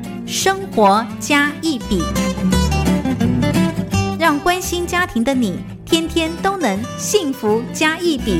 《生活加一笔》，让关心家庭的你天天都能幸福加一笔。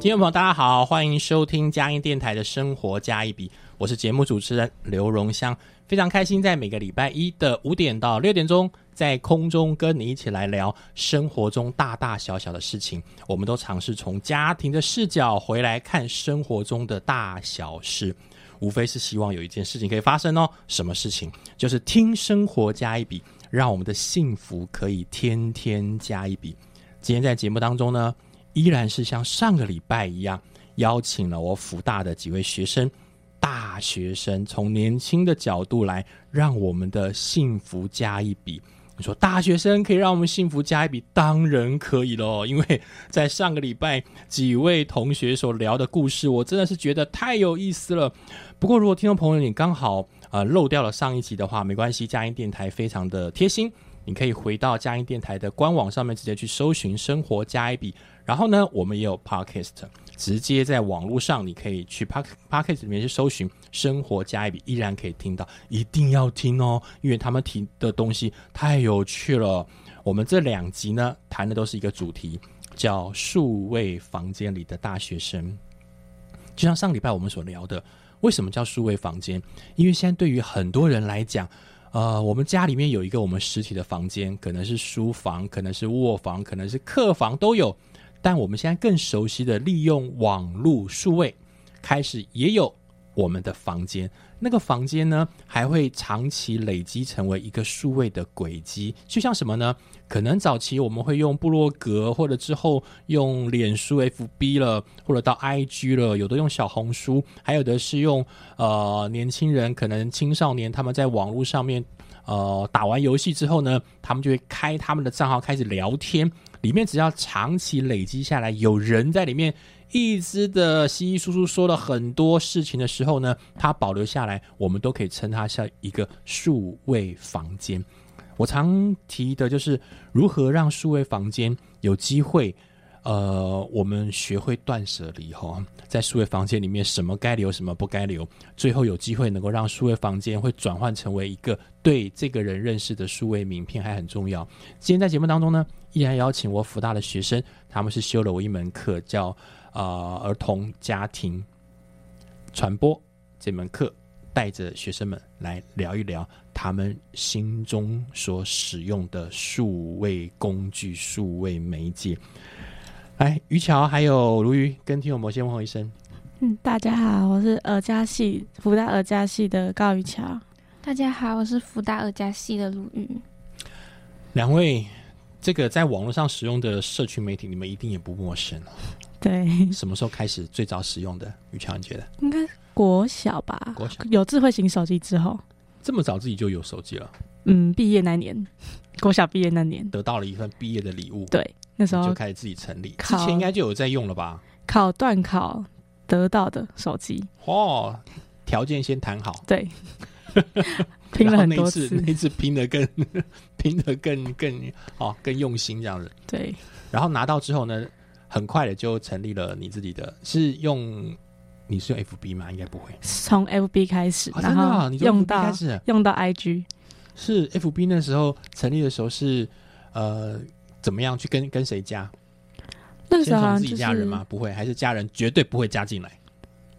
听众朋友，大家好，欢迎收听嘉音电台的《生活加一笔》，我是节目主持人刘荣香，非常开心在每个礼拜一的五点到六点钟。在空中跟你一起来聊生活中大大小小的事情，我们都尝试从家庭的视角回来看生活中的大小事，无非是希望有一件事情可以发生哦。什么事情？就是听生活加一笔，让我们的幸福可以天天加一笔。今天在节目当中呢，依然是像上个礼拜一样，邀请了我福大的几位学生，大学生从年轻的角度来，让我们的幸福加一笔。你说大学生可以让我们幸福加一笔，当然可以喽。因为在上个礼拜几位同学所聊的故事，我真的是觉得太有意思了。不过如果听众朋友你刚好呃漏掉了上一集的话，没关系，佳音电台非常的贴心，你可以回到佳音电台的官网上面直接去搜寻“生活加一笔”，然后呢，我们也有 podcast。直接在网络上，你可以去 Park Parkes 里面去搜寻“生活加一笔”，依然可以听到，一定要听哦，因为他们提的东西太有趣了。我们这两集呢，谈的都是一个主题，叫“数位房间里的大学生”。就像上礼拜我们所聊的，为什么叫数位房间？因为现在对于很多人来讲，呃，我们家里面有一个我们实体的房间，可能是书房，可能是卧房，可能是客房，都有。但我们现在更熟悉的利用网络数位，开始也有我们的房间。那个房间呢，还会长期累积成为一个数位的轨迹。就像什么呢？可能早期我们会用部落格，或者之后用脸书 FB 了，或者到 IG 了，有的用小红书，还有的是用呃年轻人，可能青少年他们在网络上面呃打完游戏之后呢，他们就会开他们的账号开始聊天。里面只要长期累积下来，有人在里面一直的稀稀疏疏说了很多事情的时候呢，它保留下来，我们都可以称它像一个数位房间。我常提的就是如何让数位房间有机会。呃，我们学会断舍离哈，在数位房间里面，什么该留，什么不该留，最后有机会能够让数位房间会转换成为一个对这个人认识的数位名片，还很重要。今天在节目当中呢，依然邀请我福大的学生，他们是修了我一门课，叫啊儿童家庭传播这门课，带着学生们来聊一聊他们心中所使用的数位工具、数位媒介。来，于桥还有如鱼，跟听友们先问候一声。嗯，大家好，我是尔家系福大尔家系的高于桥。大家好，我是福大尔家系的鲁豫。两位，这个在网络上使用的社群媒体，你们一定也不陌生对，什么时候开始最早使用的？于桥，你觉得？应该国小吧？国小有智慧型手机之后，这么早自己就有手机了？嗯，毕业那年，国小毕业那年，得到了一份毕业的礼物。对。那时候就开始自己成立，之前应该就有在用了吧？考段考得到的手机哦，条件先谈好，对，拼了很多次，那次拼的更拼的更更哦更用心这样子。对，然后拿到之后呢，很快的就成立了你自己的，是用你是用 FB 吗？应该不会，从 FB 开始，然后用到用到 IG，是 FB 那时候成立的时候是呃。怎么样去跟跟谁加？那时候自己家人吗？不会，还是家人绝对不会加进来。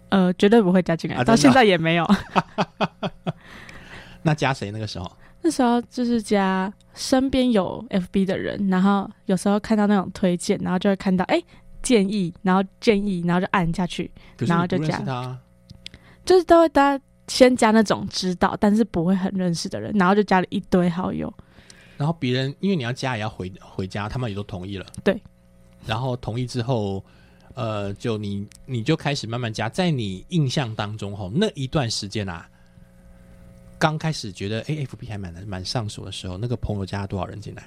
呃，绝对不会加进来，到现在也没有。那加谁？那个时候？那时候就是加身边有 FB 的人，然后有时候看到那种推荐，然后就会看到哎建议，然后建议，然后就按下去，然后就加他。就是都会大家先加那种知道，但是不会很认识的人，然后就加了一堆好友。然后别人因为你要加也要回回家，他们也都同意了。对。然后同意之后，呃，就你你就开始慢慢加，在你印象当中哈，那一段时间啊，刚开始觉得 A F B 还蛮蛮上手的时候，那个朋友加了多少人进来？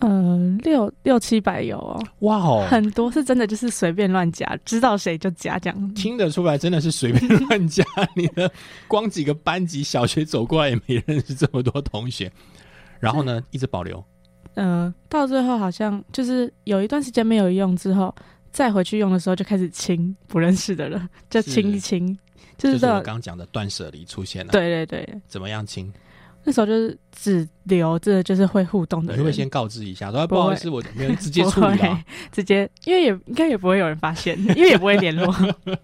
呃，六六七百有哦，哇哦，很多是真的就是随便乱加，知道谁就加这样。听得出来，真的是随便乱加。你的光几个班级，小学走过来也没认识这么多同学，然后呢，一直保留。嗯、到最后好像就是有一段时间没有用之后，再回去用的时候就开始清不认识的人，就是清一清，就就是是我。刚刚讲的断舍离出现了。，对对对，怎么样清？那时候就是只留这就是会互动的人，你会先告知一下，说哎不好意思，我没有直接不处理 直接，因为也应该也不会有人发现，因为也不会联络。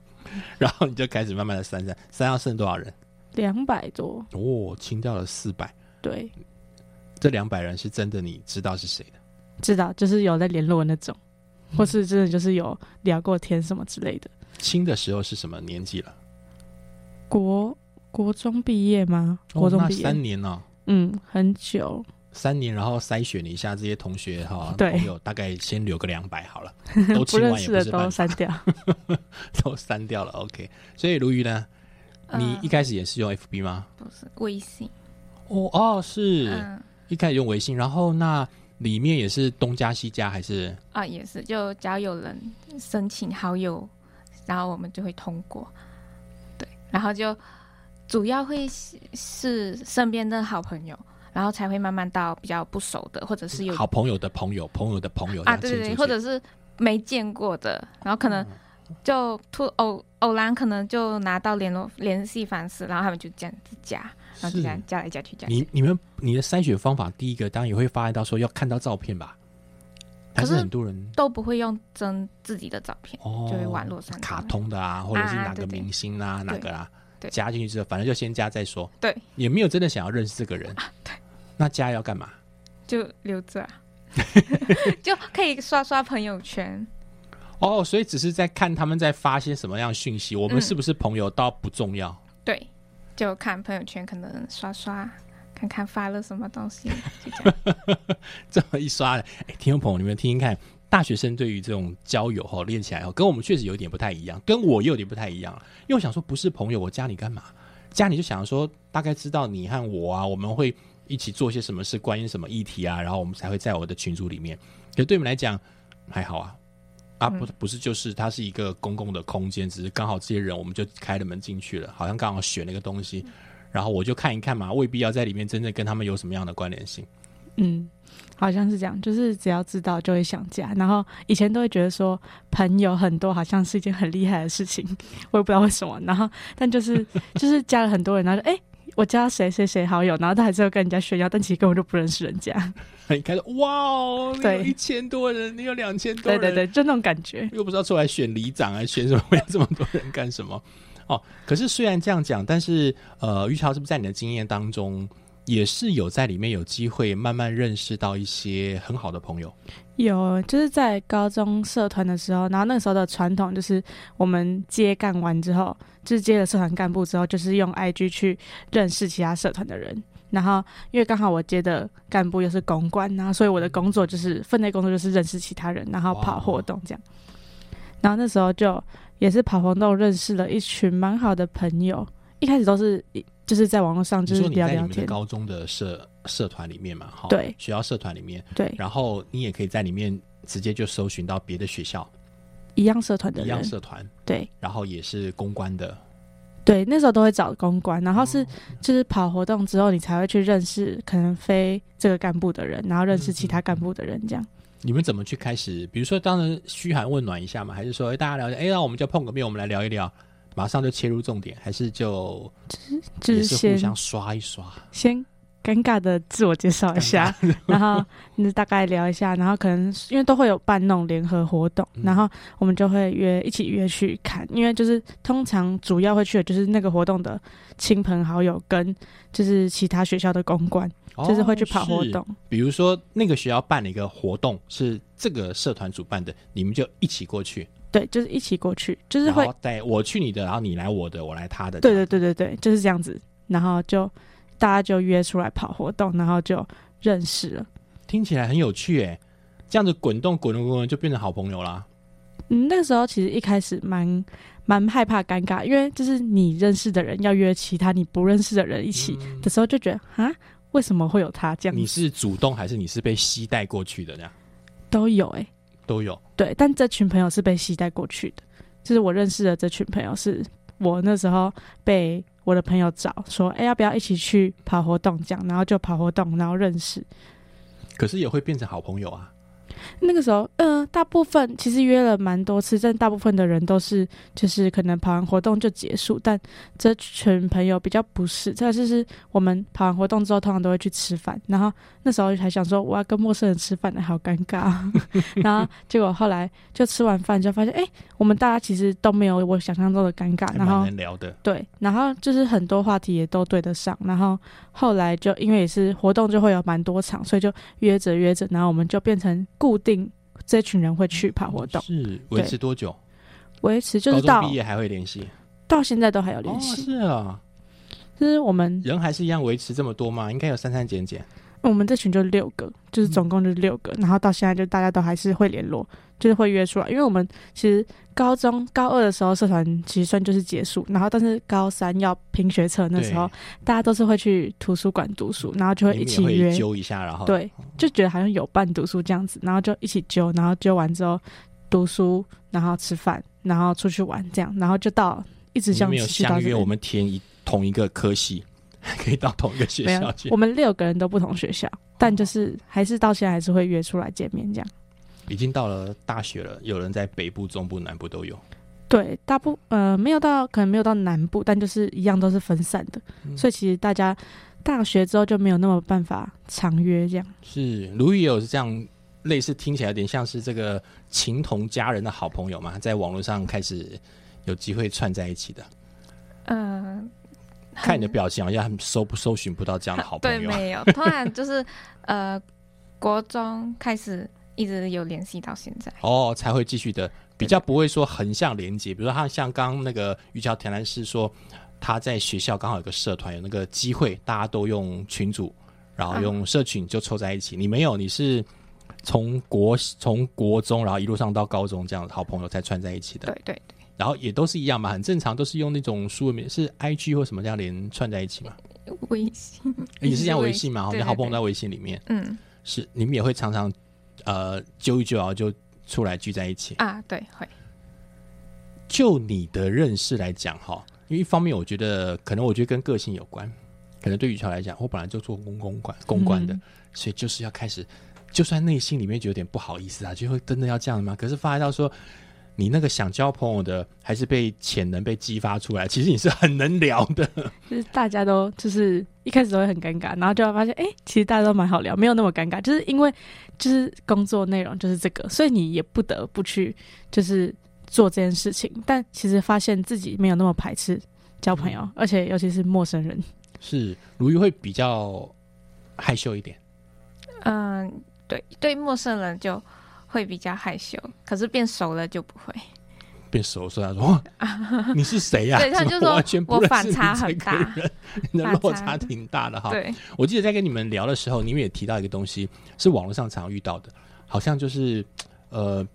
然后你就开始慢慢的删删，删到剩多少人？两百多，哦，清掉了四百，对，这两百人是真的，你知道是谁的？知道就是有在联络的那种，嗯或是真的就是有聊过天什么之类的。清的时候是什么年纪了？国国中毕业吗？国中毕业，三年呢、嗯，很久，三年，然后筛选一下这些同学哈，对。朋友大概先留个两百好了，都不清完也认识的不是办法都删，掉。都删掉了。OK，所以鲈鱼呢，你呃一开始也是用 FB 吗？不是微信，哦哦，是、嗯。一开始用微信，然后那里面也是东加西加还是？啊也是，就只要有人申请好友，然后我们就会通过，对，然后就主要会是是身边的好朋友，然后才会慢慢到比较不熟的，或者是有好朋友的朋友，朋友的朋友啊，对对对，或者是没见过的，然后可能就突偶偶然可能就拿到联络联系方式，然后他们就这样子加，然后就这样加来加去加。你你们你的筛选方法，第一个当然也会发现到说要看到照片吧，还是可是很多人都不会用真自己的照片，哦，就是网络上卡通的啊，或者是哪个明星啊，哪个啊，对。加进去之后，反正就先加再说，对，也没有真的想要认识这个人，对，那加要干嘛？就留着、啊，就可以刷刷朋友圈。哦，所以只是在看他们在发些什么样的讯息，我们嗯。是不是朋友倒不重要。对，就看朋友圈，可能刷刷，看看发了什么东西，就这样。这么一刷，哎，听众朋友，你们听听看，大学生对于这种交友哈练起来哦，跟我们确实有点不太一样，跟我也有点不太一样。因为我想说，不是朋友，我加你干嘛？加你就想说，大概知道你和我啊，我们会一起做些什么事，关于什么议题啊，然后我们才会在我的群组里面。可对我们来讲，还好啊。啊，不不是，就是它是一个公共的空间，只是刚好这些人我们就开了门进去了，好像刚好选了一个东西，然后我就看一看嘛，未必要在里面真正跟他们有什么样的关联性。嗯，好像是这样，就是只要知道就会想加。然后以前都会觉得说朋友很多好像是一件很厉害的事情，我也不知道为什么。然后但就是 就是加了很多人，然后就哎、我加谁谁谁好友，然后他还是要跟人家炫耀，但其实根本就不认识人家。很开始，哇哦，你有对一千多人，你有两千多人，对对对，就那种感觉。又不知道出来选里长啊，选什么？要这么多人干什么？哦，可是虽然这样讲，但是呃，于桥是不是在你的经验当中，也是有在里面有机会慢慢认识到一些很好的朋友？有，就是在高中社团的时候，然后那个时候的传统就是我们接干完之后，就是接了社团干部之后，就是用 IG 去认识其他社团的人。然后因为刚好我接的干部又是公关，然后所以我的工作就是分内工作就是认识其他人，然后跑活动这样。然后那时候就也是跑活动认识了一群蛮好的朋友，一开始都是就是在网络上就是聊聊天，高中的社社团里面嘛，哈，对。学校社团里面，对，然后你也可以在里面直接就搜寻到别的学校。一样社团的一样，社团，对。然后也是公关的，对，那时候都会找公关，然后哦。是就是跑活动之后，你才会去认识可能非这个干部的人，然后认识其他干部的人，这样。你们怎么去开始？比如说，当然嘘寒问暖一下嘛，还是说，哎，大家聊，哎，那我们就碰个面，我们来聊一聊，马上就切入重点，还是就就是先互相刷一刷？先尴尬的自我介绍一下，然后你大概聊一下，然后可能因为都会有办那种联合活动，嗯然后我们就会约一起约去看，因为就是通常主要会去的就是那个活动的亲朋好友跟就是其他学校的公关，就是会去跑活动。比如说，那个学校办了一个活动，是这个社团主办的，你们就一起过去，对，就是一起过去，就是会带我去你的，然后你来我的，我来他的。对对对对对，就是这样子。然后就大家就约出来跑活动，然后就认识了。听起来很有趣诶。这样子滚动滚动滚动就变成好朋友啦。嗯，那个时候其实一开始蛮蛮害怕尴尬，因为就是你认识的人要约其他你不认识的人一起嗯的时候，就觉得啊，为什么会有他这样子？你是主动还是你是被吸带过去的？这样都有哎、都有。对，但这群朋友是被吸带过去的，就是我认识的这群朋友，是我那时候被我的朋友找说，哎、要不要一起去跑活动这样，然后就跑活动，然后认识。可是也会变成好朋友啊。那个时候，嗯、大部分其实约了蛮多次，但大部分的人都是就是可能跑完活动就结束，但这群朋友比较不是，这就是我们跑完活动之后，通常都会去吃饭，然后那时候还想说我要跟陌生人吃饭呢，好尴尬啊，然后结果后来就吃完饭就发现，哎、我们大家其实都没有我想象中的尴尬，然后能聊的。对，然后就是很多话题也都对得上，然后后来就因为也是活动就会有蛮多场，所以就约着约着，然后我们就变成固定这群人会去跑活动，是维持多久？维持就是到毕业还会联系？到现在都还有哦联，系。是啊，就是我们人还是一样维持这么多吗？应该有删删减减。我们这群就六个，就是总共就六个，然后到现在就大家都还是会联络，就是会约出来，因为我们其实高中高二的时候社团其实算就是结束，然后但是高三要评学测那时候，大家都是会去图书馆读书，然后就会一起约。会，揪一下，然后。对，就觉得好像有伴读书这样子，然后就一起揪，然后揪完之后读书，然后吃饭，然后出去玩这样，然后就到一直像你们有持续到这边。相约我们填一同一个科系，可以到同一个学校去我。们六个人都不同学校，但就是还是到现在还是会约出来见面这样。已经到了大学了，有人在北部、中部、南部都有。对，大部呃没有到可能没有到南部，但就是一样都是分散的，嗯所以其实大家大学之后就没有那么办法常约这样。是，卢宇也有这样类似，听起来有点像是这个情同家人的好朋友嘛，在网络上开始有机会串在一起的。嗯，看你的表情，好像搜不搜寻不到这样的好朋友 对，没有，突然就是呃，国中开始一直有联系到现在。哦，才会继续的，比较不会说横向连接。比如说，他像刚刚那个于桥田兰是说，他在学校刚好有个社团，有那个机会，大家都用群组，然后用社群就凑在一起。你没有，你是从国从国中，然后一路上到高中这样好朋友才串在一起的。对对对，然后也都是一样嘛，很正常，都是用那种书文名是 IG 或什么这样连串在一起嘛，微信，也是这样微信嘛，你好朋友在微信里面嗯是你们也会常常呃揪一揪，然后就出来聚在一起。啊，对，会，就你的认识来讲哈，因为一方面我觉得可能我觉得跟个性有关，可能对于乔来讲，我本来就做公公关公关的，嗯所以就是要开始，就算内心里面觉得有点不好意思啊，就会真的要这样吗？可是发现到说。你那个想交朋友的，还是被潜能被激发出来。其实你是很能聊的，就是大家都就是一开始都会很尴尬，然后就会发现，哎、其实大家都蛮好聊，没有那么尴尬，就是因为就是工作内容就是这个，所以你也不得不去就是做这件事情。但其实发现自己没有那么排斥交朋友，而且尤其是陌生人。是如玉会比较害羞一点。嗯，对，对，陌生人就会比较害羞，可是变熟了就不会。变熟说他说哇，你是谁呀、对他就说完全不我认识反差很大人，你的落差挺大的哈。对，我记得在跟你们聊的时候，你们也提到一个东西，是网络上常遇到的，好像就是呃，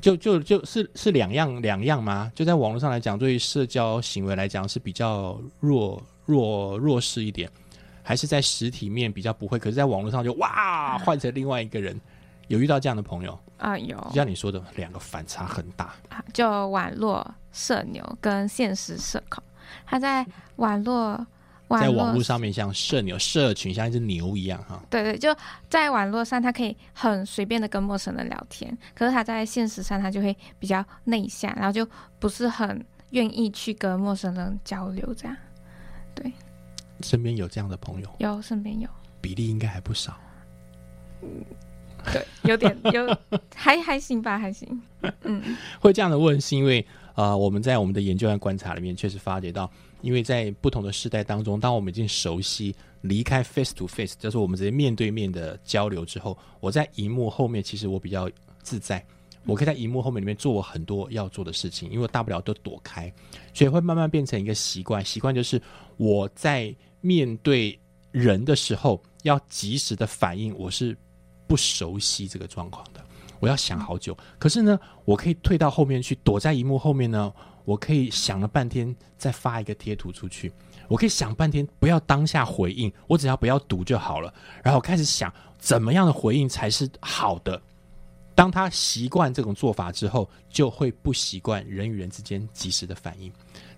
就就就是是两样两样吗？就在网络上来讲，对于社交行为来讲是比较弱弱弱势一点，还是在实体面比较不会？可是，在网络上就哇换成另外一个人，有遇到这样的朋友，啊、有像你说的，两个反差很大。啊，就网络社牛跟现实社恐，他在网络网在网络上面像社牛社群像一只牛一样哈，对对，就在网络上，他可以很随便的跟陌生人聊天，可是他在现实上，他就会比较内向，然后就不是很愿意去跟陌生人交流。这样对身边有这样的朋友，有身边有，比例应该还不少。对，有点有，还还行吧，还行。嗯，会这样的问，是因为呃，我们在我们的研究和观察里面确实发觉到，因为在不同的世代当中，当我们已经熟悉离开 face to face，就是我们直接面对面的交流之后，我在荧幕后面其实我比较自在，我可以在荧幕后面里面做我很多要做的事情，因为我大不了都躲开，所以会慢慢变成一个习惯。习惯就是我在面对人的时候，要及时的反应我是不熟悉这个状况的。我要想好久。可是呢，我可以退到后面去，躲在荧幕后面呢，我可以想了半天，再发一个贴图出去。我可以想半天，不要当下回应，我只要不要读就好了。然后开始想怎么样的回应才是好的。当他习惯这种做法之后，就会不习惯人与人之间及时的反应。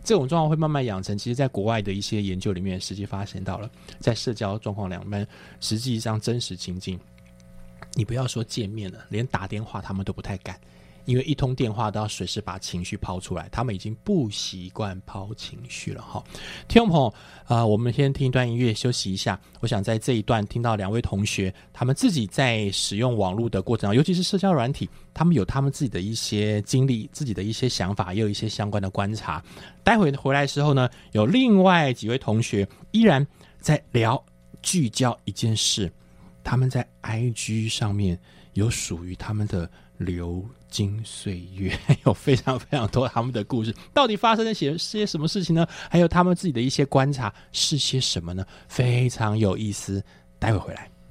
这种状况会慢慢养成。其实，在国外的一些研究里面，实际发现到了，在社交状况两边，实际上真实情境，你不要说见面了，连打电话他们都不太敢。因为一通电话都要随时把情绪抛出来，他们已经不习惯抛情绪了哈。听众朋友，啊，我们先听一段音乐休息一下。我想在这一段听到两位同学他们自己在使用网络的过程，尤其是社交软体，他们有他们自己的一些经历、自己的一些想法，也有一些相关的观察。待会回来的时候呢，有另外几位同学依然在聊聚焦一件事，他们在 IG 上面有属于他们的流。金岁月，有非常非常多他们的故事，到底发生了些些什么事情呢？还有他们自己的一些观察是些什么呢？非常有意思，待会回来。「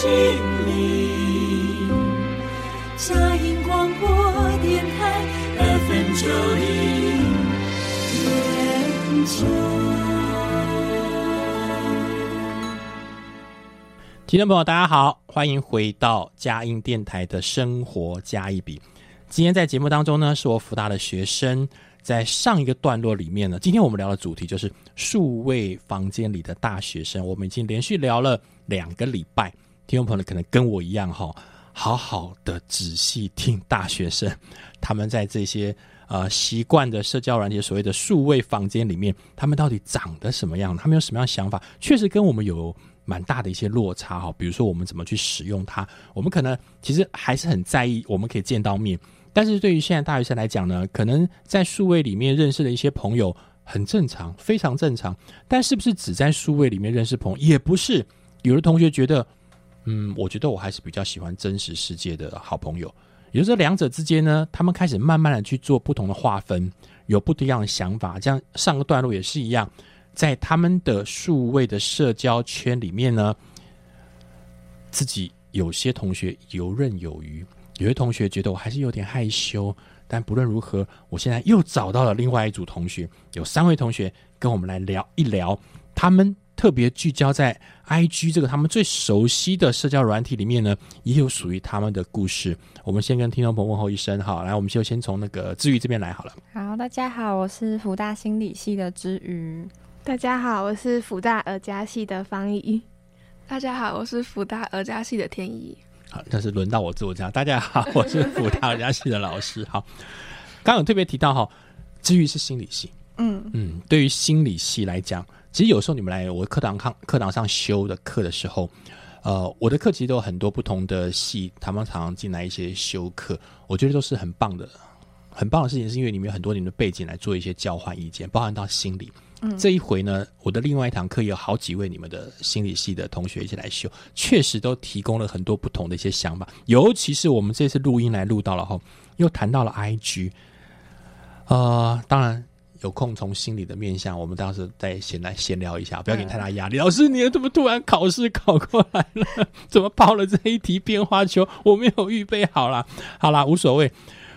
心灵。佳音广播电台 FM 九零点九。听众朋友，大家好，欢迎回到佳音电台的生活加一笔。今天在节目当中呢，是我福大的学生。在上一个段落里面呢，今天我们聊的主题就是数位房间里的大学生。我们已经连续聊了两个礼拜，听众朋友可能跟我一样哈，好好的仔细听大学生 他们在这些呃习惯的社交软件所谓的数位房间里面，他们到底长得什么样？他们有什么样的想法？确实跟我们有蛮大的一些落差哈。比如说我们怎么去使用它，我们可能其实还是很在意，我们可以见到面。但是对于现在大学生来讲呢，可能在数位里面认识的一些朋友很正常，非常正常。但是不是只在数位里面认识朋友？也不是。有的同学觉得，嗯，我觉得我还是比较喜欢真实世界的好朋友。也就是两者之间呢，他们开始慢慢的去做不同的划分，有不一样的想法。这样上个段落也是一样，在他们的数位的社交圈里面呢，自己有些同学游刃有余。有些同学觉得我还是有点害羞，但不论如何，我现在又找到了另外一组同学，有三位同学跟我们来聊一聊，他们特别聚焦在 I G 这个他们最熟悉的社交软体里面呢，也有属于他们的故事。我们先跟听众朋友问候一声，好，来，我们就先从那个志宇这边来好了。好，大家好，我是福大心理系的知宇。大家好，我是福大儿家系的方怡。大家好，我是福大儿家系的天怡。好，但是轮到我自我介绍。大家好，我是福大家系的老师。好，刚刚有特别提到哈，治愈是心理系，嗯嗯，对于心理系来讲，其实有时候你们来我课堂上课堂上修的课的时候，呃，我的课其实都有很多不同的系，他们常常进来一些修课，我觉得都是很棒的，很棒的事情，是因为你们有很多你们的背景来做一些交换意见，包含到心理。这一回呢，我的另外一堂课有好几位你们的心理系的同学一起来修，确实都提供了很多不同的一些想法。尤其是我们这次录音来录到了后，又谈到了 IG，呃，当然有空从心理的面向，我们当时再闲来闲聊一下，不要给你太大压力。老师，你怎么突然考试考过来了？怎么抛了这一题变化球？我没有预备好啦。好啦，无所谓。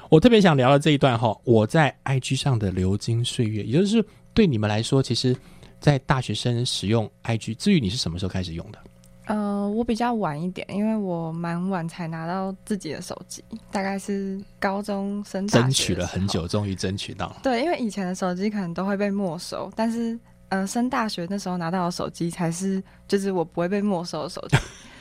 我特别想聊的这一段哈，我在 IG 上的流金岁月，也就是。对你们来说，其实，在大学生使用 IG，至于你是什么时候开始用的？呃，我比较晚一点，因为我蛮晚才拿到自己的手机，大概是高中生。争取了很久，终于争取到。对，因为以前的手机可能都会被没收，但是呃，升大学那时候拿到的手机才是，就是我不会被没收的手机。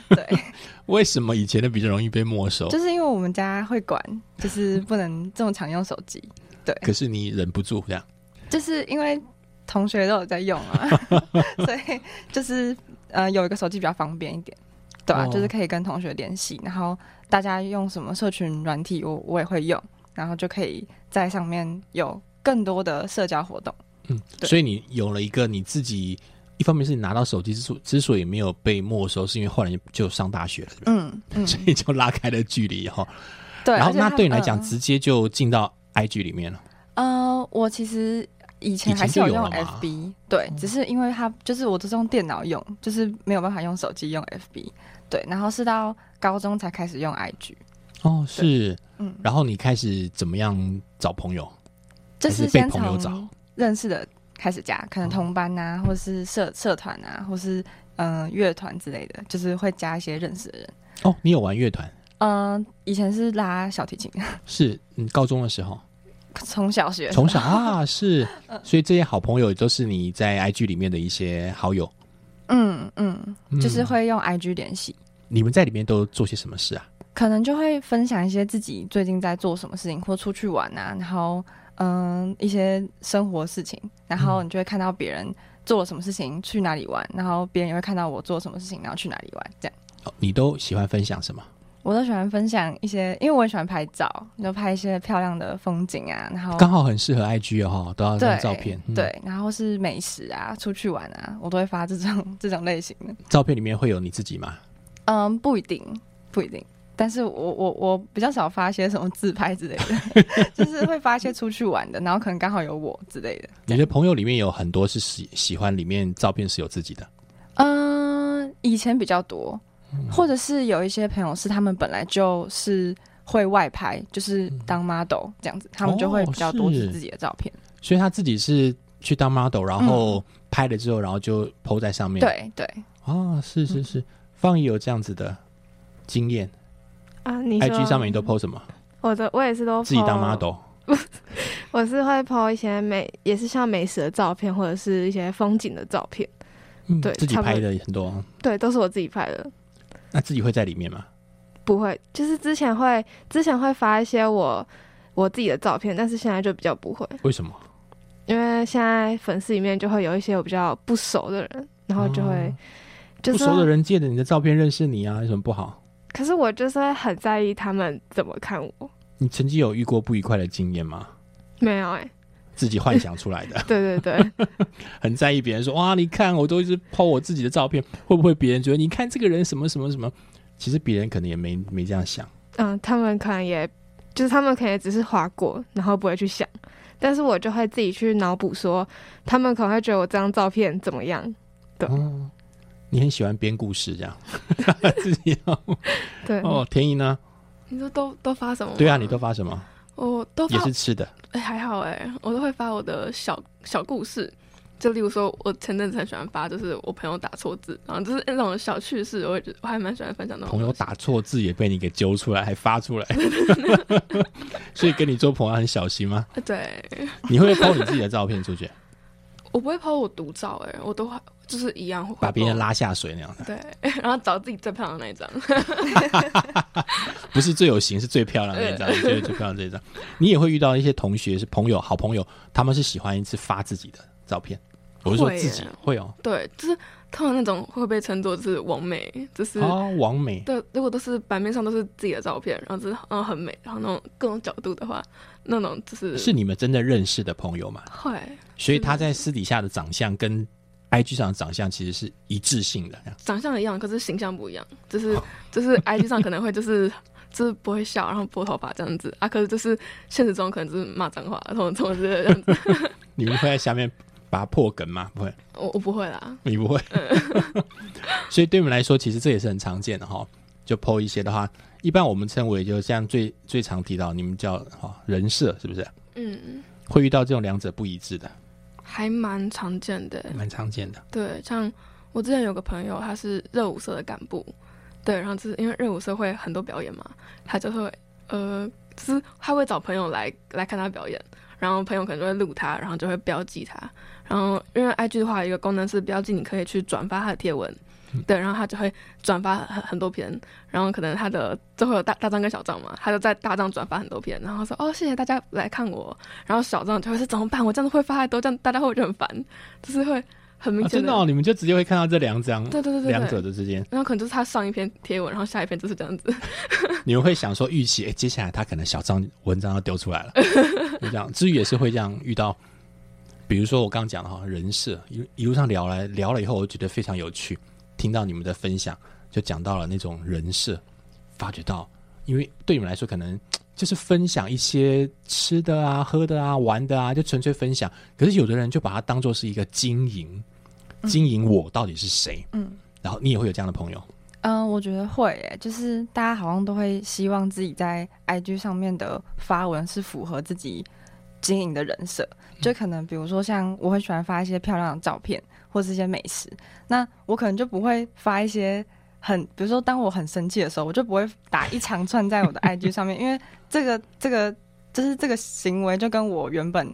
对，为什么以前的比较容易被没收？就是因为我们家会管，就是不能这么常用手机。对，可是你忍不住这样。就是因为同学都有在用啊，所以就是呃有一个手机比较方便一点，对吧？就是可以跟同学联系，然后大家用什么社群软体，我我也会用，然后就可以在上面有更多的社交活动。嗯，所以你有了一个你自己，一方面是你拿到手机之所之所以没有被没收，是因为后来就上大学了，嗯嗯，所以就拉开了距离哈。对，然后那对你来讲，直接就进到 IG 里面了。呃，我其实。以前还是有用 FB，对，只是因为它就是我都是用电脑用，就是没有办法用手机用 FB，对，然后是到高中才开始用 IG。哦，是，嗯，然后你开始怎么样找朋友？就是被朋友找认识的开始加，可能同班啊，或是社社团啊，或是嗯乐团之类的，就是会加一些认识的人。哦，你有玩乐团？嗯，以前是拉小提琴。是，嗯，高中的时候。从小学，从小 啊，是，所以这些好朋友都是你在 IG 里面的一些好友。嗯嗯，就是会用 IG 联系。你们在里面都做些什么事啊？可能就会分享一些自己最近在做什么事情，或出去玩啊，然后嗯一些生活事情，然后你就会看到别人做了什么事情，去哪里玩，然后别人也会看到我做什么事情，然后去哪里玩，这样。你都喜欢分享什么？我都喜欢分享一些，因为我也喜欢拍照，就拍一些漂亮的风景啊，然后刚好很适合 IG 哦，都要拍照片。对，然后是美食啊，出去玩啊，我都会发这种 这种类型的。照片里面会有你自己吗？嗯，不一定，不一定。但是我我我比较少发些什么自拍之类的，就是会发一些出去玩的，然后可能刚好有我之类的。你的朋友里面有很多是喜喜欢里面照片是有自己的？嗯，以前比较多。或者是有一些朋友是他们本来就是会外拍，就是当 model 这样子，他们就会比较多是自己的照片。所以他自己是去当 model，然后拍了之后，然后就 PO 在上面。，对对，啊，是是是，放也有这样子的经验。啊，你说 IG 上面你都 PO 什么？我的我也是都自己当 model。我是会 po 一些美，也是像美食的照片，或者是一些风景的照片。嗯对自己拍的很多，对，都是我自己拍的。那自己会在里面吗？不会，就是之前会之前会发一些我我自己的照片，但是现在就比较不会，为什么？因为现在粉丝里面就会有一些我比较不熟的人，然后就会、哦就是不熟的人借着你的照片认识你啊，有什么不好？可是我就是会很在意他们怎么看我。你曾经有遇过不愉快的经验吗？没有哎、自己幻想出来的，对对 对，很在意别人说哇，你看我都一直 po 我自己的照片，会不会别人觉得你看这个人什么什么什么？其实别人可能也没没这样想。嗯，他们可能也就是他们可能也只是划过，然后不会去想，但是我就会自己去脑补说，他们可能会觉得我这张照片怎么样？对哦，你很喜欢编故事这样，自己要对，哦。田怡呢？你说都都发什么？对啊，你都发什么？我都发也是吃的。哎、还好哎、我都会发我的小小故事，就例如说，我前阵子很喜欢发，就是我朋友打错字，然后就是那种小趣事，我会觉得我还蛮喜欢分享那种朋友打错字也被你给揪出来，还发出来，所以跟你做朋友很小心吗？呃对，你会 po 你自己的照片出去，我不会抛我独照哎、我都会就是一样会把别人拉下水那样的，对，然后找自己最漂亮的那一张。不是最有型，是最漂亮的那一张，就是最漂亮的这一张。你也会遇到一些同学是朋友、好朋友，他们是喜欢一次发自己的照片。我是说自己会哦，对，就是他们那种会被称作是完美，就是、啊，完美，对，如果都是版面上都是自己的照片，然后就是然后很美，然后那种各种角度的话，那种就是是你们真的认识的朋友吗？会所以他在私底下的长相跟 IG 上的长相其实是一致性的。长相一样，可是形象不一样，就是就是 IG 上可能会就是 就是不会笑，然后拨头发这样子啊，可是就是现实中可能就是骂脏话，然后怎么之类的这样子。你们会在下面把它破梗吗？不会，我我不会啦，你不会。所以对我们来说，其实这也是很常见的哈。就 PO 一些的话，一般我们称为就像最最常提到，你们叫哈人设，是不是？嗯，会遇到这种两者不一致的，还蛮常见的。蛮常见的。对，像我之前有个朋友，他是热舞社的干部，对，然后就是因为热舞社会很多表演嘛，他就会呃，就是他会找朋友来来看他表演，然后朋友可能就会录他，然后就会标记他，然后因为 IG 的话有一个功能是标记，你可以去转发他的贴文。对，然后他就会转发很很多篇，然后可能他的就会有大大张跟小张嘛，他就在大张转发很多篇，然后说哦谢谢大家来看我，然后小张就会说怎么办？我这样子会发太多，这样大家会不会很烦？就是会很明啊、显真的哦，你们就直接会看到这两张，对对对对对两者的之间，然后可能就是他上一篇贴文，然后下一篇就是这样子。你们会想说预期，哎，接下来他可能小张文章要丢出来了，就这样。至于也是会这样遇到，比如说我刚刚讲的哈，人设一一路上聊来聊了以后，我觉得非常有趣。听到你们的分享，就讲到了那种人设，发觉到，因为对你们来说可能就是分享一些吃的啊、喝的啊、玩的啊，就纯粹分享。可是有的人就把它当做是一个经营，经营我到底是谁。嗯，然后你也会有这样的朋友，嗯，我觉得会诶，就是大家好像都会希望自己在 IG 上面的发文是符合自己经营的人设，就可能比如说像我很喜欢发一些漂亮的照片，或是一些美食，那我可能就不会发一些很，比如说当我很生气的时候，我就不会打一长串在我的 IG 上面，因为这个这个就是这个行为就跟我原本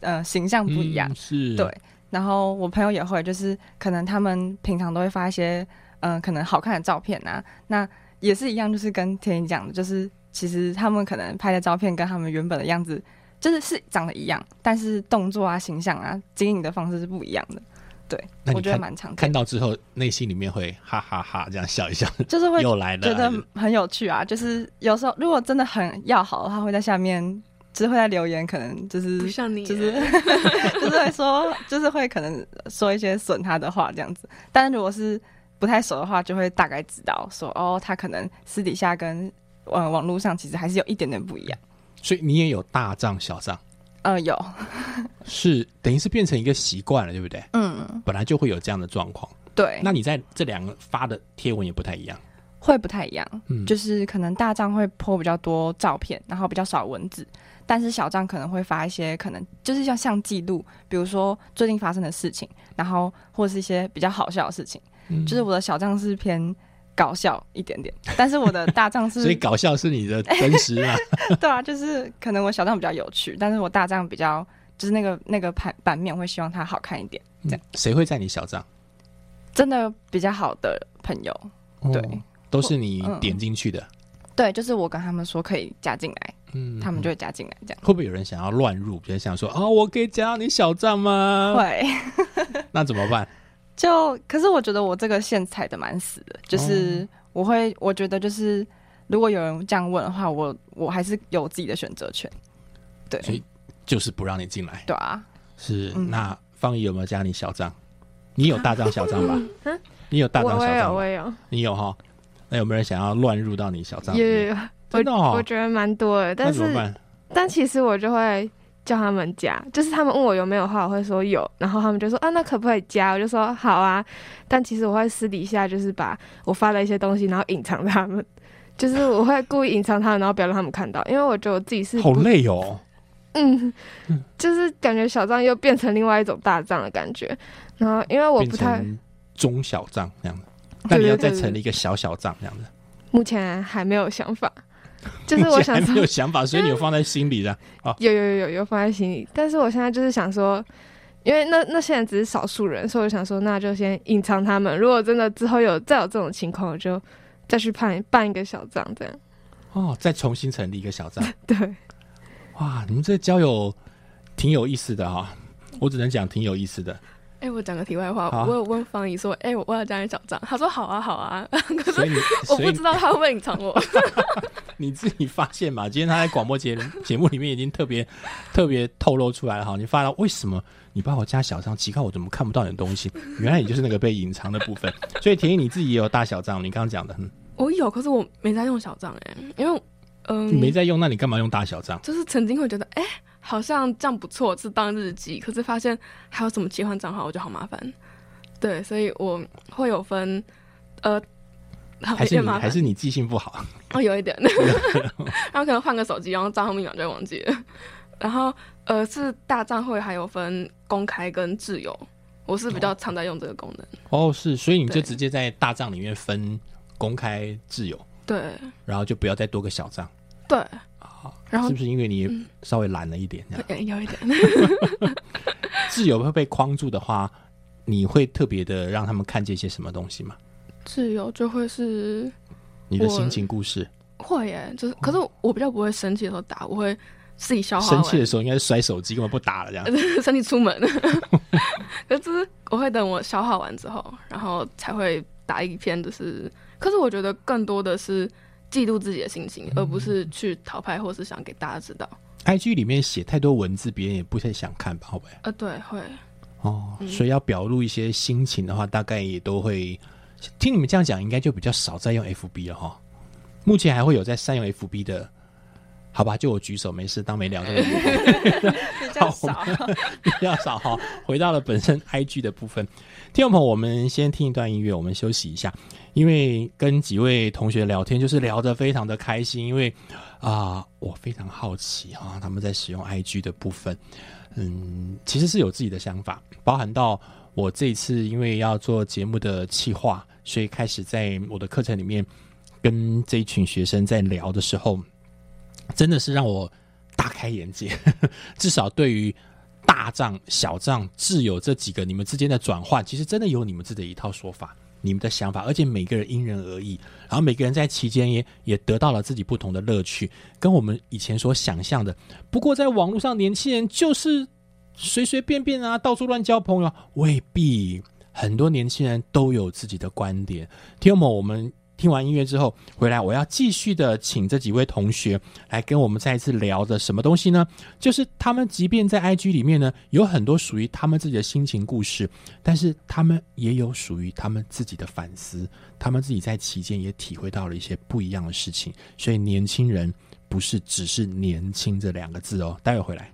呃形象不一样，嗯是，对，然后我朋友也会，就是可能他们平常都会发一些嗯、呃可能好看的照片啊，那也是一样，就是跟天一讲的，就是其实他们可能拍的照片跟他们原本的样子就是是长得一样，但是动作啊、形象啊、经营的方式是不一样的。对，我觉得蛮常见看到之后，内心里面会哈哈哈这样笑一笑，就是会又来了，觉得很有趣啊。就是有时候如果真的很要好的话，会在下面就是会在留言，可能就是不像你，就是 就是会说，就是会可能说一些损他的话这样子。但如果是不太熟的话，就会大概知道说，哦，他可能私底下跟呃网络上其实还是有一点点不一样。所以你也有大账小账，呃，有，是等于是变成一个习惯了，对不对？嗯，本来就会有这样的状况。对，那你在这两个发的贴文也不太一样。会不太一样，嗯，就是可能大账会 po 比较多照片，然后比较少文字，但是小账可能会发一些可能就是像像记录，比如说最近发生的事情，然后或者是一些比较好笑的事情。嗯就是我的小账是偏搞笑一点点，但是我的大账是所以搞笑是你的真实啊。对啊，就是可能我小账比较有趣，但是我大账比较就是那个那个版版面会希望它好看一点，这样谁会在你小账？真的比较好的朋友，对哦都是你嗯点进去的。对，就是我跟他们说可以加进来，嗯，他们就会加进来，这样会不会有人想要乱入？比如想说啊，我可以加到你小账吗？，会。那怎么办？就可是我觉得我这个线踩的蛮死的，就是我会我觉得就是如果有人这样问的话，我我还是有自己的选择权，对所以就是不让你进来。对啊，是，嗯那方怡有没有加你小账？你有大账小账吧？嗯 你有大我我也有，账小账吧？我也有，你有哈？那有没有人想要乱入到你小账里有有面？有，真的哦我觉得蛮多的，但是？但其实我就会叫他们加，就是他们问我有没有话，我会说有，然后他们就说啊，那可不可以加？我就说好啊。但其实我会私底下就是把我发的一些东西，然后隐藏他们，就是我会故意隐藏他们，然后不要让他们看到，因为我觉得我自己是好累哦。嗯，就是感觉小账又变成另外一种大账的感觉。然后因为我不太中小账那样的。那你要再成立一个小小账那样的，目前还没有想法，就是我想你有想法，所以你有放在心里的。有有有有有放在心里，但是我现在就是想说，因为那那现在只是少数人，所以我想说，那就先隐藏他们。如果真的之后有再有这种情况，我就再去办办一个小账，这样。哦，再重新成立一个小账。对，哇，你们这交友挺有意思的哈、我只能讲挺有意思的。哎、我讲个题外话，好我有问方怡说，哎、我我要加你小账，他说好啊好啊，可是所以，我不知道他会不会隐藏我。你自己发现嘛？今天他在广播节节目里面已经特别特别透露出来了哈。你发现为什么你把我加小账？奇怪，我怎么看不到你的东西？原来你就是那个被隐藏的部分。所以田毅你自己也有大小账，你刚刚讲的，嗯，我有，可是我没在用小账哎、因为嗯、你没在用，那你干嘛用大小账？就是曾经会觉得，哎、好像这样不错，是当日记。可是发现还有什么切换账号，我就好麻烦。对，所以我会有分，呃，好还是你还是你记性不好？哦，有一点，然后可能换个手机，然后账号密码就忘记了。然后呃，是大账会还有分公开跟自由，我是比较常在用这个功能。哦，是，所以你就直接在大账里面分公开自由，对然后就不要再多个小账对，啊。然后是不是因为你嗯稍微懒了一点？这样对有一点，自由会被框住的话，你会特别的让他们看见一些什么东西吗？自由就会是你的心情故事，会耶，就是可是我比较不会生气的时候打，我会自己消化。生气的时候应该是摔手机，根本不打了这样。生气出门，可是我会等我消化完之后，然后才会打一篇，就是，可是我觉得更多的是记录自己的心情，而不是去讨拍或是想给大家知道。IG 里面写太多文字，别人也不太想看吧？会不会？呃，对，会，哦，嗯所以要表露一些心情的话，大概也都会。听你们这样讲，应该就比较少在用 FB 了哈。目前还会有在善用 FB 的，好吧？就我举手，没事，当没聊这个部分。比较少。比较少哈。回到了本身 IG 的部分，听众朋友，我们先听一段音乐，我们休息一下。因为跟几位同学聊天，就是聊得非常的开心，因为啊、我非常好奇哈、他们在使用 IG 的部分，嗯，其实是有自己的想法，包含到我这一次因为要做节目的企划，所以开始在我的课程里面跟这一群学生在聊的时候，真的是让我大开眼界。至少对于大账、小账、挚友这几个你们之间的转换，其实真的有你们自己的一套说法、你们的想法，而且每个人因人而异，然后每个人在期间也也得到了自己不同的乐趣，跟我们以前所想象的。不过在网络上，年轻人就是随随便便啊，到处乱交朋友，未必。很多年轻人都有自己的观点。听友们，我们听完音乐之后回来，我要继续的请这几位同学来跟我们再一次聊的什么东西呢？就是他们即便在 IG 里面呢，有很多属于他们自己的心情故事，但是他们也有属于他们自己的反思，他们自己在期间也体会到了一些不一样的事情。所以年轻人不是只是年轻这两个字哦。待会回来。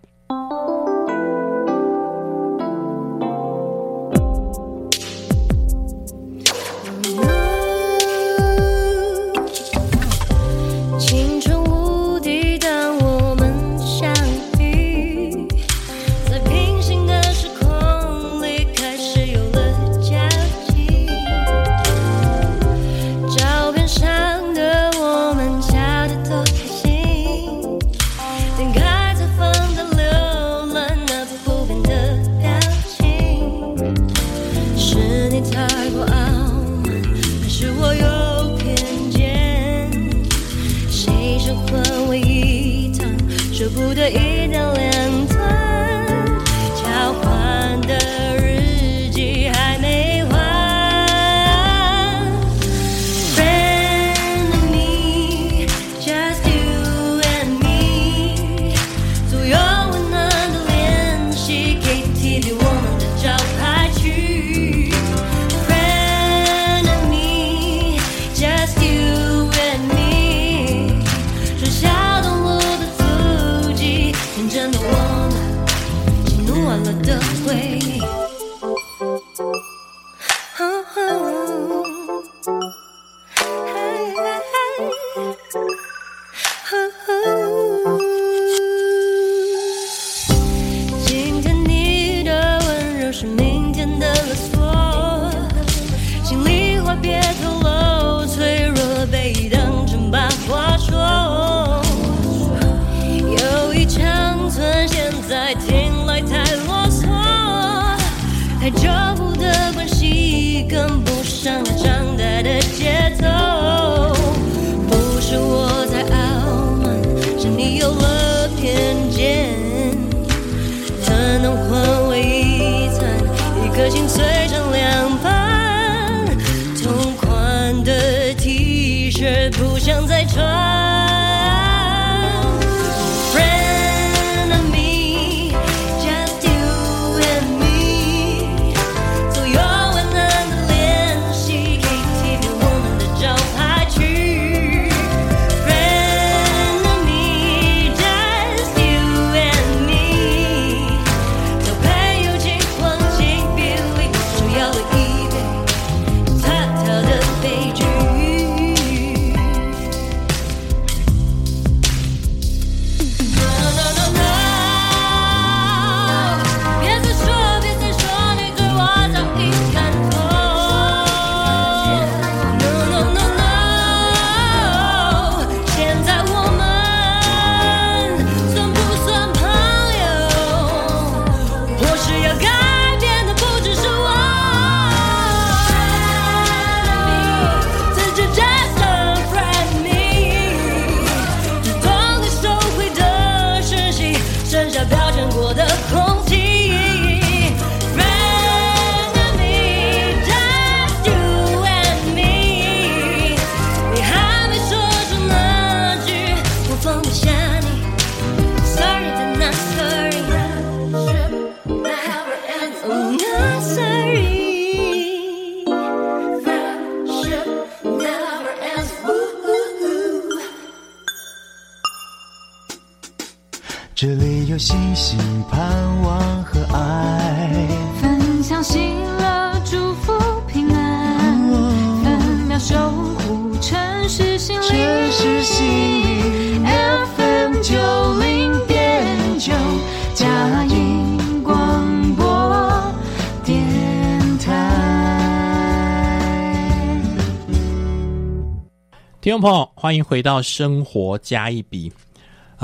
朋友，欢迎回到《生活加一笔》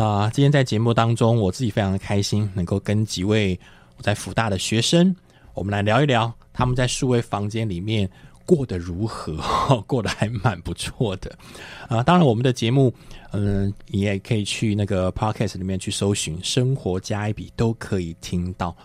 啊、今天在节目当中，我自己非常的开心，能够跟几位我在福大的学生，我们来聊一聊他们在数位房间里面过得如何，过得还蛮不错的啊、当然，我们的节目，嗯、你也可以去那个 podcast 里面去搜寻“生活加一笔”，都可以听到。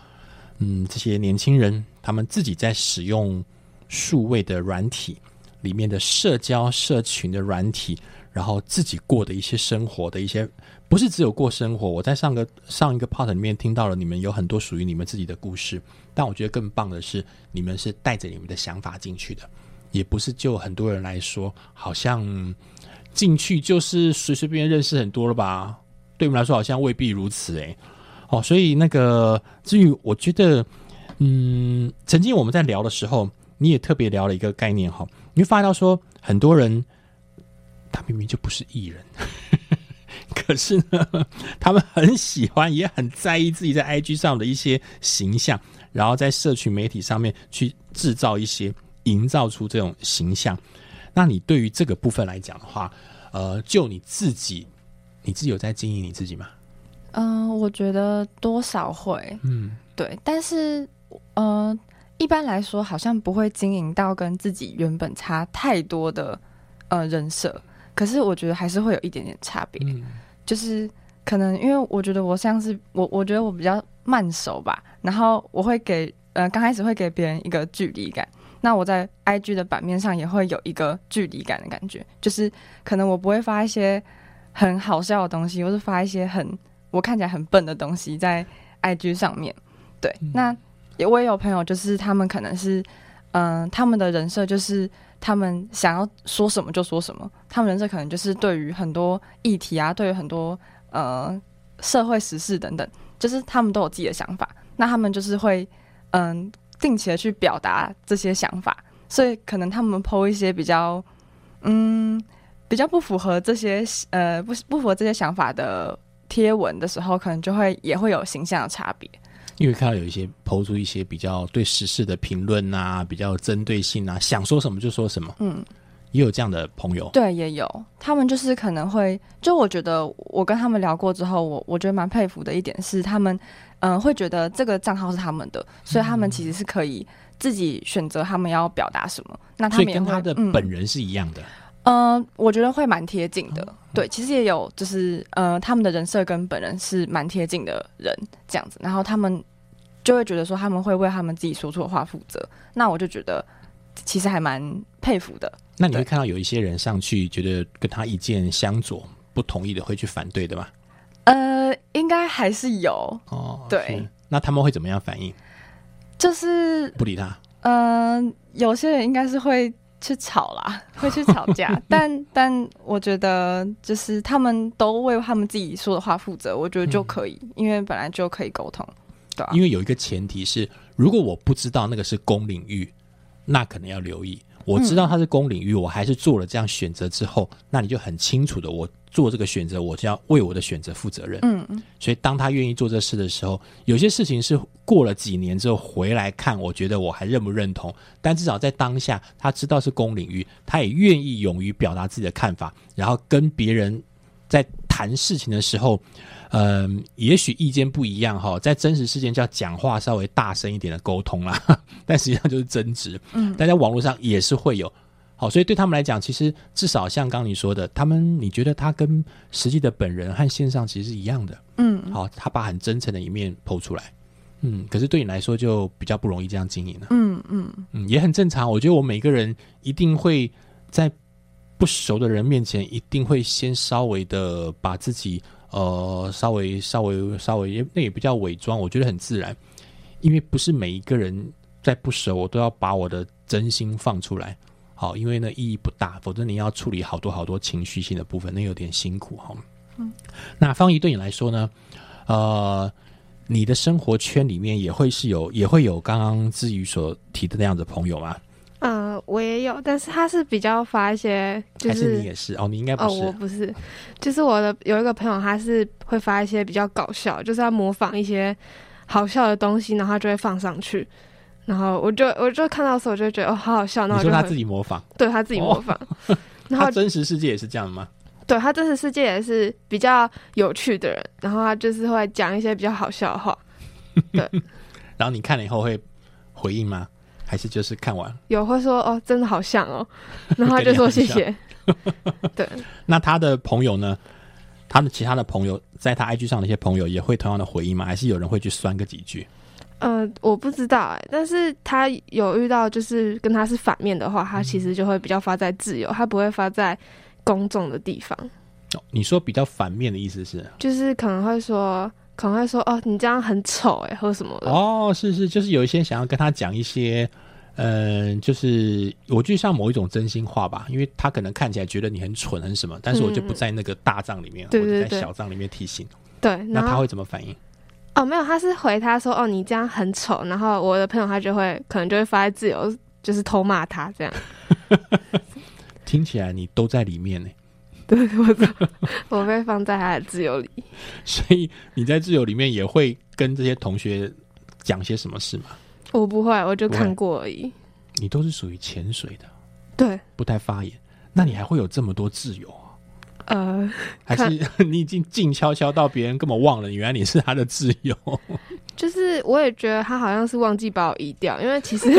嗯，这些年轻人他们自己在使用数位的软体里面的社交社群的软体，然后自己过的一些生活的一些，不是只有过生活。我在上个上一个 part 里面听到了你们有很多属于你们自己的故事，但我觉得更棒的是，你们是带着你们的想法进去的，也不是就很多人来说，好像进去就是随随便便认识很多了吧？对我们来说，好像未必如此诶、哦，所以那个至于我觉得，嗯，曾经我们在聊的时候，你也特别聊了一个概念哈，你会发现到说，很多人他明明就不是艺人，可是呢，他们很喜欢，也很在意自己在 IG 上的一些形象，然后在社群媒体上面去制造一些，营造出这种形象。那你对于这个部分来讲的话，呃，就你自己，你自己有在经营你自己吗？嗯、我觉得多少会，嗯，对，但是呃，一般来说好像不会经营到跟自己原本差太多的呃人设，可是我觉得还是会有一点点差别，嗯就是可能因为我觉得我像是我，我觉得我比较慢熟吧，然后我会给呃刚开始会给别人一个距离感，那我在 IG 的版面上也会有一个距离感的感觉，就是可能我不会发一些很好笑的东西，或是发一些很我看起来很笨的东西在 IG 上面。对，那也我也有朋友，就是他们可能是嗯、他们的人设就是他们想要说什么就说什么，他们人设可能就是对于很多议题啊，对于很多呃社会时事等等，就是他们都有自己的想法，那他们就是会嗯、定期的去表达这些想法，所以可能他们剖一些比较嗯比较不符合这些呃不不符合这些想法的贴文的时候，可能就会也会有形象的差别。因为看到有一些抛出一些比较对时事的评论啊，比较有针对性啊，想说什么就说什么，嗯，也有这样的朋友。对，也有他们就是可能会，就我觉得我跟他们聊过之后，我我觉得蛮佩服的一点是，他们嗯、呃会觉得这个账号是他们的，所以他们其实是可以自己选择他们要表达什么。那他所以们跟他的嗯本人是一样的。呃，我觉得会蛮贴近的。哦对，其实也有就是呃，他们的人设跟本人是蛮贴近的人这样子，然后他们就会觉得说他们会为他们自己说出的话负责。那我就觉得其实还蛮佩服的。那你会看到有一些人上去觉得跟他意见相左、不同意的，会去反对的吗？呃，应该还是有，哦，对。那他们会怎么样反应？就是不理他。嗯，有些人应该是会去吵啦，会去吵架，但但我觉得就是他们都为他们自己说的话负责，我觉得就可以，因为本来就可以沟通，因为有一个前提是，如果我不知道那个是公领域，那可能要留意。我知道它是公领域，我还是做了这样选择之后，那你就很清楚的，我做这个选择，我就要为我的选择负责任。嗯嗯所以当他愿意做这事的时候，有些事情是过了几年之后回来看，我觉得我还认不认同。但至少在当下，他知道是公领域，他也愿意勇于表达自己的看法，然后跟别人在谈事情的时候，嗯、也许意见不一样哈，在真实事件叫讲话稍微大声一点的沟通啦，但实际上就是争执。嗯但在网络上也是会有。好，所以对他们来讲，其实至少像刚你说的，他们你觉得他跟实际的本人和线上其实是一样的。嗯好，他把很真诚的一面剖出来，嗯，可是对你来说就比较不容易这样经营了，嗯嗯嗯，也很正常。我觉得我每个人一定会在不熟的人面前，一定会先稍微的把自己呃稍微稍微稍微，也那也不叫伪装，我觉得很自然，因为不是每一个人在不熟，我都要把我的真心放出来。好，因为呢意义不大，否则你要处理好多好多情绪性的部分，那有点辛苦哈。嗯，那方怡对你来说呢？呃，你的生活圈里面也会是有，也会有刚刚之余所提的那样的朋友吗？嗯、我也有，但是他是比较发一些，就还是你也是？哦，你应该不哦，是。我不是，就是我的有一个朋友，他是会发一些比较搞笑，就是他模仿一些好笑的东西，然后他就会放上去，然后我就我就看到的时候，我就觉得哦，好好笑，然后他自己模仿，对他自己模仿，然后真实世界也是这样吗？对他真实世界也是比较有趣的人，然后他就是会讲一些比较好笑的话，对然后你看了以后会回应吗？还是就是看完？有会说哦，真的好像哦，然后他就说谢谢，对，那他的朋友呢？他的其他的朋友，在他 IG 上的一些朋友也会同样的回应吗？还是有人会去酸个几句？呃，我不知道哎，但是他有遇到就是跟他是反面的话，他其实就会比较发在自由，他不会发在公众的地方，哦你说比较反面的意思是？就是可能会说，可能会说哦，你这样很丑哎，或什么的。哦，是是，就是有一些想要跟他讲一些，嗯、就是我就像某一种真心话吧，因为他可能看起来觉得你很蠢很什么，但是我就不在那个大账里面，或者在小账里面提醒。对，那他会怎么反应？哦，没有，他是回他说哦，你这样很丑，然后我的朋友他就会可能就会发在自由，就是偷骂他这样。听起来你都在里面呢，对，我我被放在他的自由里。所以你在自由里面也会跟这些同学讲些什么事吗？我不会，我就看过而已。你都是属于潜水的，对，不太发言，那你还会有这么多自由啊？呃，还是 你已经静悄悄到别人根本忘了，原来你是他的自由？就是我也觉得他好像是忘记把我移掉，因为其实，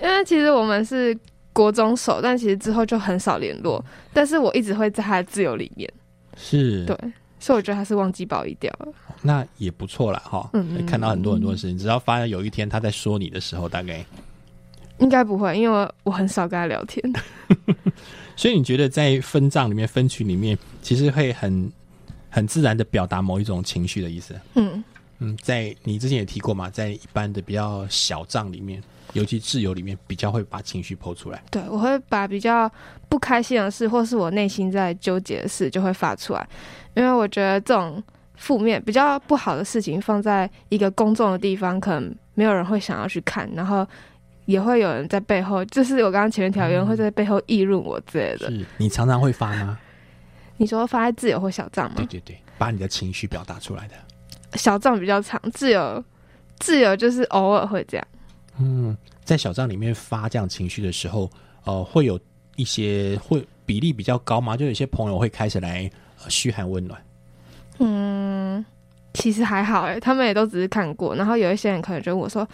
因为其实我们是国中熟，但其实之后就很少联络。但是我一直会在他的自由里面，是，对，所以我觉得他是忘记保一掉了。那也不错啦，哈，嗯看到很多很多的事情。只要发现有一天他在说你的时候，大概，应该不会，因为我我很少跟他聊天。所以你觉得在分账里面、分群里面，其实会很很自然的表达某一种情绪的意思。嗯，嗯，在你之前也提过嘛，在一般的比较小账里面，尤其自由里面，比较会把情绪剖出来。对，我会把比较不开心的事，或是我内心在纠结的事，就会发出来，因为我觉得这种负面、比较不好的事情放在一个公众的地方，可能没有人会想要去看，然后也会有人在背后，就是我刚刚前面条有人会在背后议论我之类的。是你常常会发吗？你说发在自由或小账吗？对对对，把你的情绪表达出来的。小账比较长，自由自由就是偶尔会这样。嗯，在小账里面发这样情绪的时候，呃，会有一些会比例比较高吗？就有些朋友会开始来、呃、嘘寒问暖。嗯，其实还好哎，他们也都只是看过，然后有一些人可能就问我说：“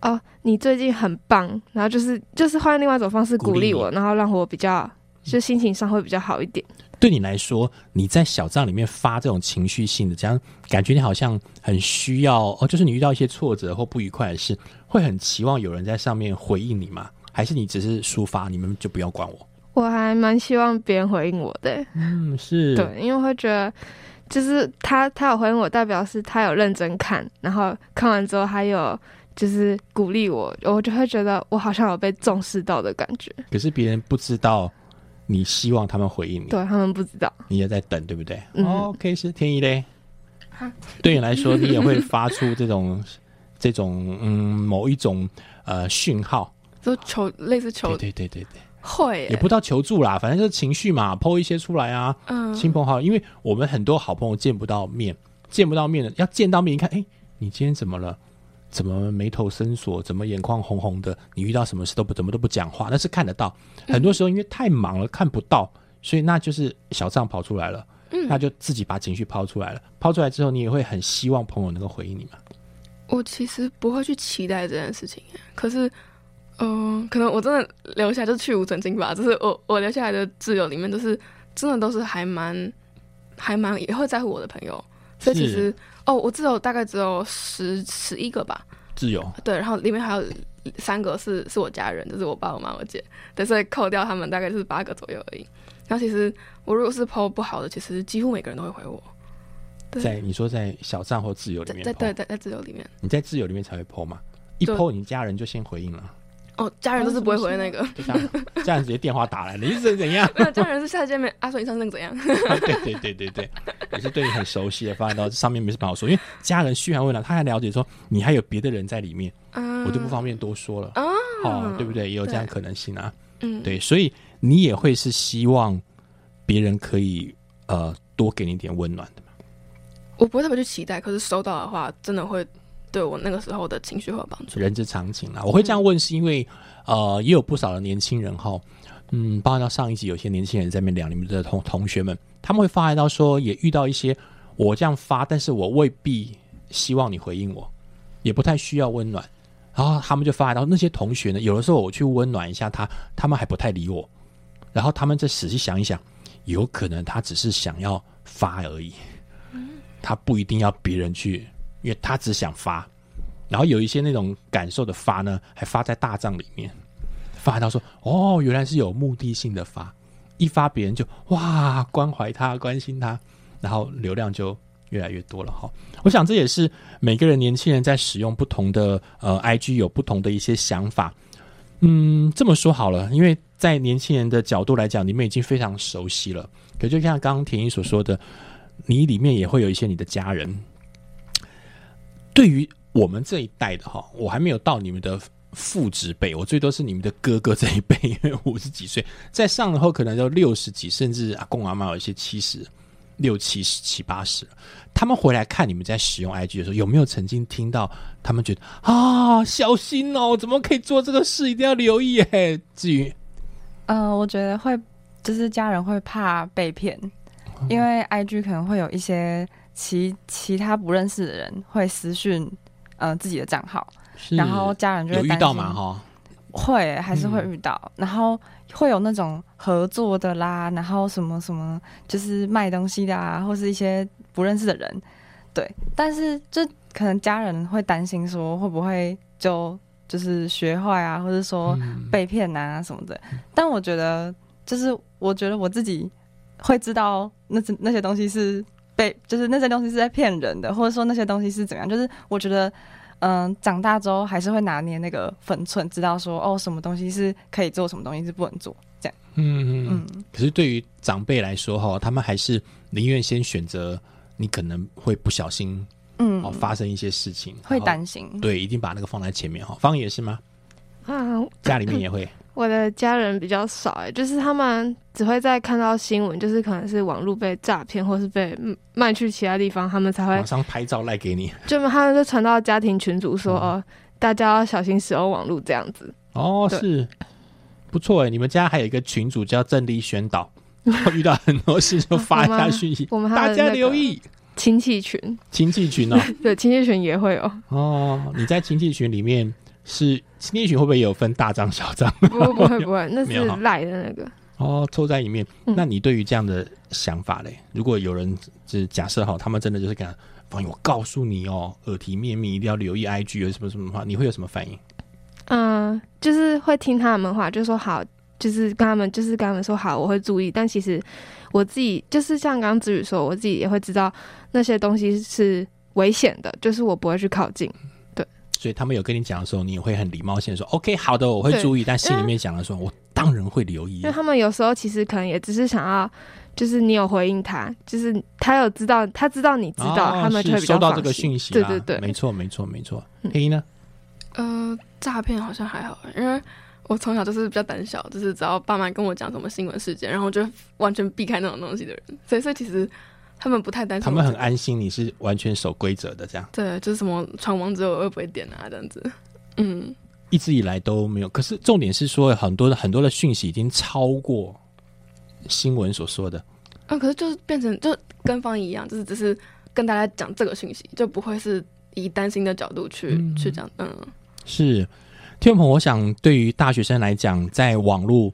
哦，你最近很棒。”然后就是就是换另外一种方式鼓励我，励然后让我比较就心情上会比较好一点。对你来说，你在小账里面发这种情绪性的，这样感觉你好像很需要哦，就是你遇到一些挫折或不愉快的事，会很期望有人在上面回应你吗？还是你只是抒发，你们就不要管我？我还蛮希望别人回应我的欸，嗯，是，对，因为会觉得就是他他有回应我，代表是他有认真看，然后看完之后还有就是鼓励我，我就会觉得我好像有被重视到的感觉。可是别人不知道你希望他们回应你，对他们不知道，你也在等，对不对、嗯。o k 是天意嘞。对你来说，你也会发出这种 这种嗯某一种呃讯号，就求类似求对对对对对，会也不知道求助啦，反正就是情绪嘛，抛一些出来啊。嗯。亲朋好友，因为我们很多好朋友见不到面，见不到面的，要见到面，一看，哎，你今天怎么了？怎么眉头深锁？怎么眼眶红红的？你遇到什么事都不怎么都不讲话？那是看得到。很多时候因为太忙了，看不到，所以那就是小账跑出来了。嗯那就自己把情绪抛出来了。抛出来之后，你也会很希望朋友能够回应你嘛？我其实不会去期待这件事情，可是，嗯、可能我真的留下就去无存精吧。就是我我留下来的挚友里面，都是真的都是还蛮还蛮也会在乎我的朋友，所以其是实哦，我自由大概只有十十一个吧，自由。对，然后里面还有三个是是我家人，就是我爸、我妈、我姐，对，所以扣掉他们大概就是八个左右而已。然后其实我如果是 PO 不好的，其实几乎每个人都会回我。对。在你说在小账或自由里面在在在在自由里面，你在自由里面才会 PO 嘛？一对 PO 你家人就先回应了，哦，家人都是不会回那个，就家人家人直接电话打来，你是怎样？没有家人是下次见面，阿说你上次那个怎样？对对对对对，也是对你很熟悉的，发现到上面没什么好说，因为家人嘘寒问暖，他还了解说你还有别的人在里面，嗯，我就不方便多说了，啊，哦，对不对？也有这样可能性啊，嗯，对，所以你也会是希望别人可以呃多给你一点温暖的嘛？我不会特别去期待，可是收到的话，真的会对我那个时候的情绪会有帮助。人之常情啦。我会这样问，是因为呃，也有不少的年轻人哈，嗯，包括到上一集有些年轻人在那边聊你们的同同学们，他们会发来到说，也遇到一些我这样发，但是我未必希望你回应我，也不太需要温暖。然后他们就发来到那些同学呢，有的时候我去温暖一下他，他们还不太理我，然后他们再仔细想一想，有可能他只是想要发而已，他不一定要别人去，因为他只想发。然后有一些那种感受的发呢，还发在大帐里面，发到说哦，原来是有目的性的发，一发别人就哇关怀他、关心他，然后流量就越来越多了哈。我想这也是每个人年轻人在使用不同的呃 IG 有不同的一些想法。嗯，这么说好了，因为在年轻人的角度来讲，你们已经非常熟悉了。可就像刚刚田一所说的，你里面也会有一些你的家人。对于我们这一代的哈，我还没有到你们的父职辈，我最多是你们的哥哥这一辈，因为五十几岁，再上了后可能就六十几，甚至阿公阿妈有一些七十六七十七八十了。他们回来看你们在使用 IG 的时候，有没有曾经听到他们觉得啊，小心哦，怎么可以做这个事？一定要留意哎。至于呃，我觉得会，就是家人会怕被骗，哦因为 IG 可能会有一些其其他不认识的人会私讯呃自己的账号，然后家人就会遇到吗？哈，会还是会遇到，然后会有那种合作的啦，然后什么什么就是卖东西的啊，或是一些不认识的人，对。但是就可能家人会担心说会不会就就是学坏啊，或者说被骗啊什么的。但我觉得就是我觉得我自己会知道那那些东西是被就是那些东西是在骗人的，或者说那些东西是怎么样。就是我觉得。嗯，长大之后还是会拿捏那个分寸，知道说哦，什么东西是可以做，什么东西是不能做，这样。嗯嗯嗯。可是对于长辈来说哈，他们还是宁愿先选择你可能会不小心，嗯，哦，发生一些事情，会担心。对，一定把那个放在前面哈。方也是吗？啊，家里面也会。我的家人比较少哎，就是他们只会在看到新闻，就是可能是网络被诈骗，或是被卖去其他地方，他们才会马上拍照赖给你。就他们就传到家庭群组说哦，大家要小心使用网络这样子。哦，是不错哎，你们家还有一个群主叫正力宣导，遇到很多事就发一下讯息，我们大家留意亲戚群，亲戚群哦，对，亲戚群也会有哦。你在亲戚群里面。是亲戚群会不会有分大张小张？不不会不会，那是赖的那个哦，凑在里面。那你对于这样的想法嘞？如果有人就是假设好，他们真的就是讲，朋友，我告诉你哦，耳提面命，一定要留意 IG 有什么什么话，你会有什么反应？嗯，就是会听他们话，就说好，就是跟他们，就是跟他们说好，我会注意。但其实我自己就是像刚刚子宇说，我自己也会知道那些东西是危险的，就是我不会去靠近。所以他们有跟你讲的时候，你也会很礼貌性的说 “OK，好的，我会注意”。但心里面想的说：“我当然会留意。”因为他们有时候其实可能也只是想要，就是你有回应他，就是他有知道，他知道你知道，他们就会收到这个讯息。对对对，没错没错没错。黑衣呢？呃，诈骗好像还好，因为我从小就是比较胆小，就是只要爸妈跟我讲什么新闻事件，然后我就完全避开那种东西的人。所以所以其实。他们不太担心，他们很安心，你是完全守规则的这样。对，就是什么闯王之后会不会点啊这样子。嗯，一直以来都没有。可是重点是说，很多的很多的讯息已经超过新闻所说的。啊，可是就是变成就跟方一样，就是只是跟大家讲这个讯息，就不会是以担心的角度去去讲。嗯，是天鹏，我想对于大学生来讲，在网络，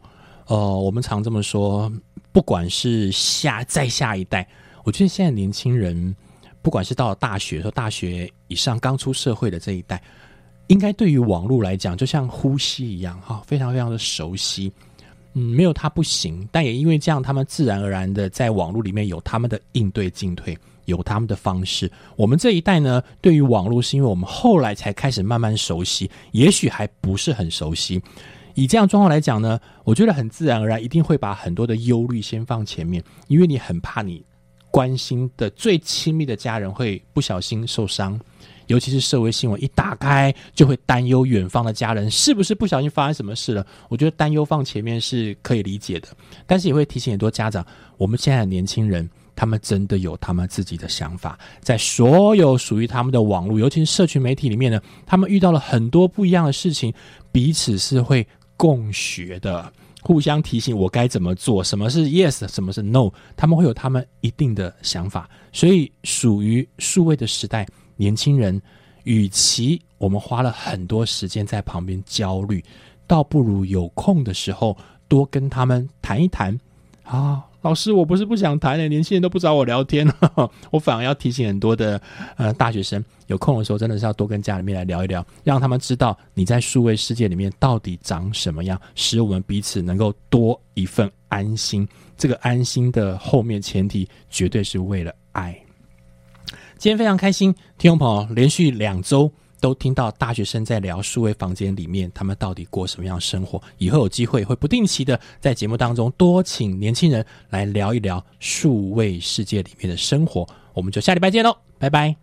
呃，我们常这么说，不管是下再下一代。我觉得现在年轻人，不管是到了大学说大学以上刚出社会的这一代，应该对于网络来讲，就像呼吸一样，哈，非常非常的熟悉。嗯，没有他不行，但也因为这样，他们自然而然的在网络里面有他们的应对进退，有他们的方式。我们这一代呢，对于网络是因为我们后来才开始慢慢熟悉，也许还不是很熟悉。以这样状况来讲呢，我觉得很自然而然，一定会把很多的忧虑先放前面，因为你很怕你。关心的最亲密的家人会不小心受伤，尤其是社会新闻一打开，就会担忧远方的家人是不是不小心发生什么事了。我觉得担忧放前面是可以理解的，但是也会提醒很多家长，我们现在的年轻人，他们真的有他们自己的想法，在所有属于他们的网络，尤其是社群媒体里面呢，他们遇到了很多不一样的事情，彼此是会共学的。互相提醒我该怎么做，什么是 yes，什么是 no，他们会有他们一定的想法。所以，属于数位的时代，年轻人，与其我们花了很多时间在旁边焦虑，倒不如有空的时候多跟他们谈一谈啊。老师，我不是不想谈的，年轻人都不找我聊天了，我反而要提醒很多的呃大学生，有空的时候真的是要多跟家里面来聊一聊，让他们知道你在数位世界里面到底长什么样，使我们彼此能够多一份安心。这个安心的后面前提绝对是为了爱。今天非常开心，听众朋友连续两周。都听到大学生在聊数位房间里面，他们到底过什么样的生活？以后有机会会不定期的在节目当中多请年轻人来聊一聊数位世界里面的生活。我们就下礼拜见喽，拜拜。